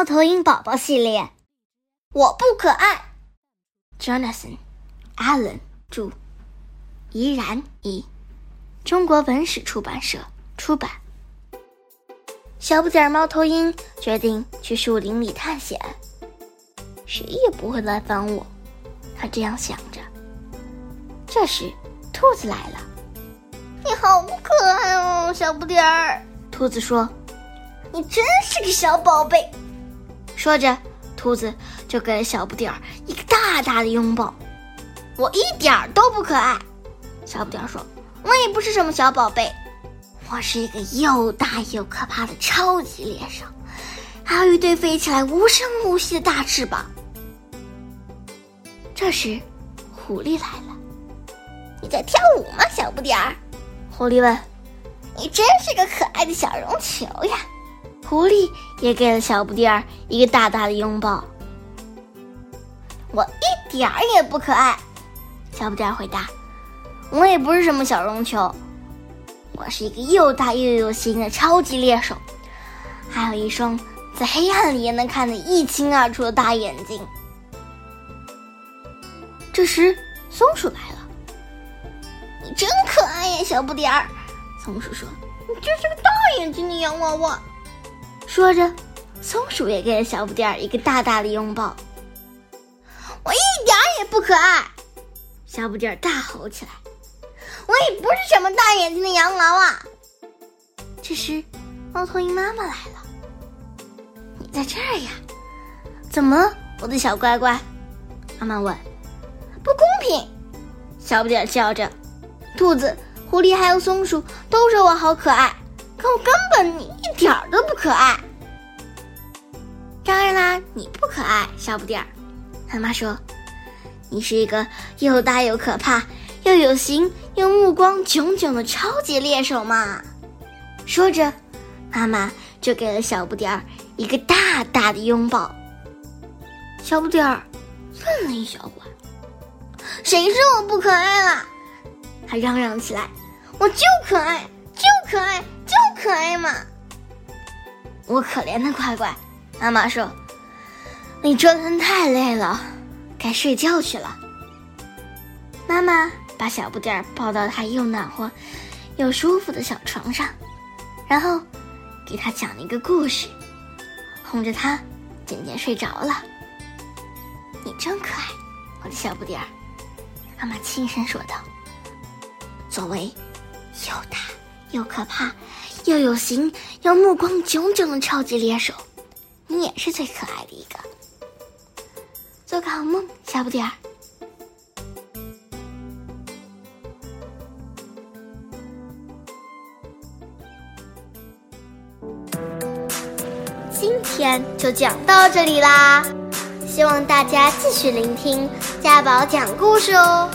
猫头鹰宝宝系列，我不可爱。Jonathan Allen 著，怡然译，中国文史出版社出版。小不点儿猫头鹰决定去树林里探险，谁也不会来烦我，他这样想着。这时，兔子来了。你好可爱哦，小不点儿。兔子说：“你真是个小宝贝。”说着，兔子就给了小不点儿一个大大的拥抱。我一点儿都不可爱，小不点儿说：“我也不是什么小宝贝，我是一个又大又可怕的超级猎手，还有一对飞起来无声无息的大翅膀。”这时，狐狸来了。“你在跳舞吗，小不点儿？”狐狸问。“你真是个可爱的小绒球呀！”狐狸也给了小不点儿一个大大的拥抱。我一点儿也不可爱，小不点儿回答：“我也不是什么小绒球，我是一个又大又有型的超级猎手，还有一双在黑暗里也能看得一清二楚的大眼睛。”这时，松鼠来了。“你真可爱呀，小不点儿！”松鼠说，“你真是个大眼睛的洋娃娃。”说着，松鼠也给了小不点儿一个大大的拥抱。我一点儿也不可爱！小不点儿大吼起来：“我也不是什么大眼睛的洋娃娃。”这时，猫头鹰妈妈来了：“你在这儿呀？怎么，我的小乖乖？”妈妈问。“不公平！”小不点儿叫着。“兔子、狐狸还有松鼠都说我好可爱。”可我根本你一点儿都不可爱。当然啦，你不可爱，小不点儿。妈妈说：“你是一个又大又可怕，又有型又目光炯炯的超级猎手嘛。”说着，妈妈就给了小不点儿一个大大的拥抱。小不点儿愣了一小会儿，谁说我不可爱了？他嚷嚷起来：“我就可爱，就可爱。”可爱吗？我可怜的乖乖，妈妈说：“你折腾太累了，该睡觉去了。”妈妈把小不点儿抱到她又暖和又舒服的小床上，然后给他讲了一个故事，哄着他渐渐睡着了。你真可爱，我的小不点儿，妈妈轻声说道。作为又大又可怕。又有型又目光炯炯的超级猎手，你也是最可爱的一个。做个好梦，小不点儿。今天就讲到这里啦，希望大家继续聆听家宝讲故事哦。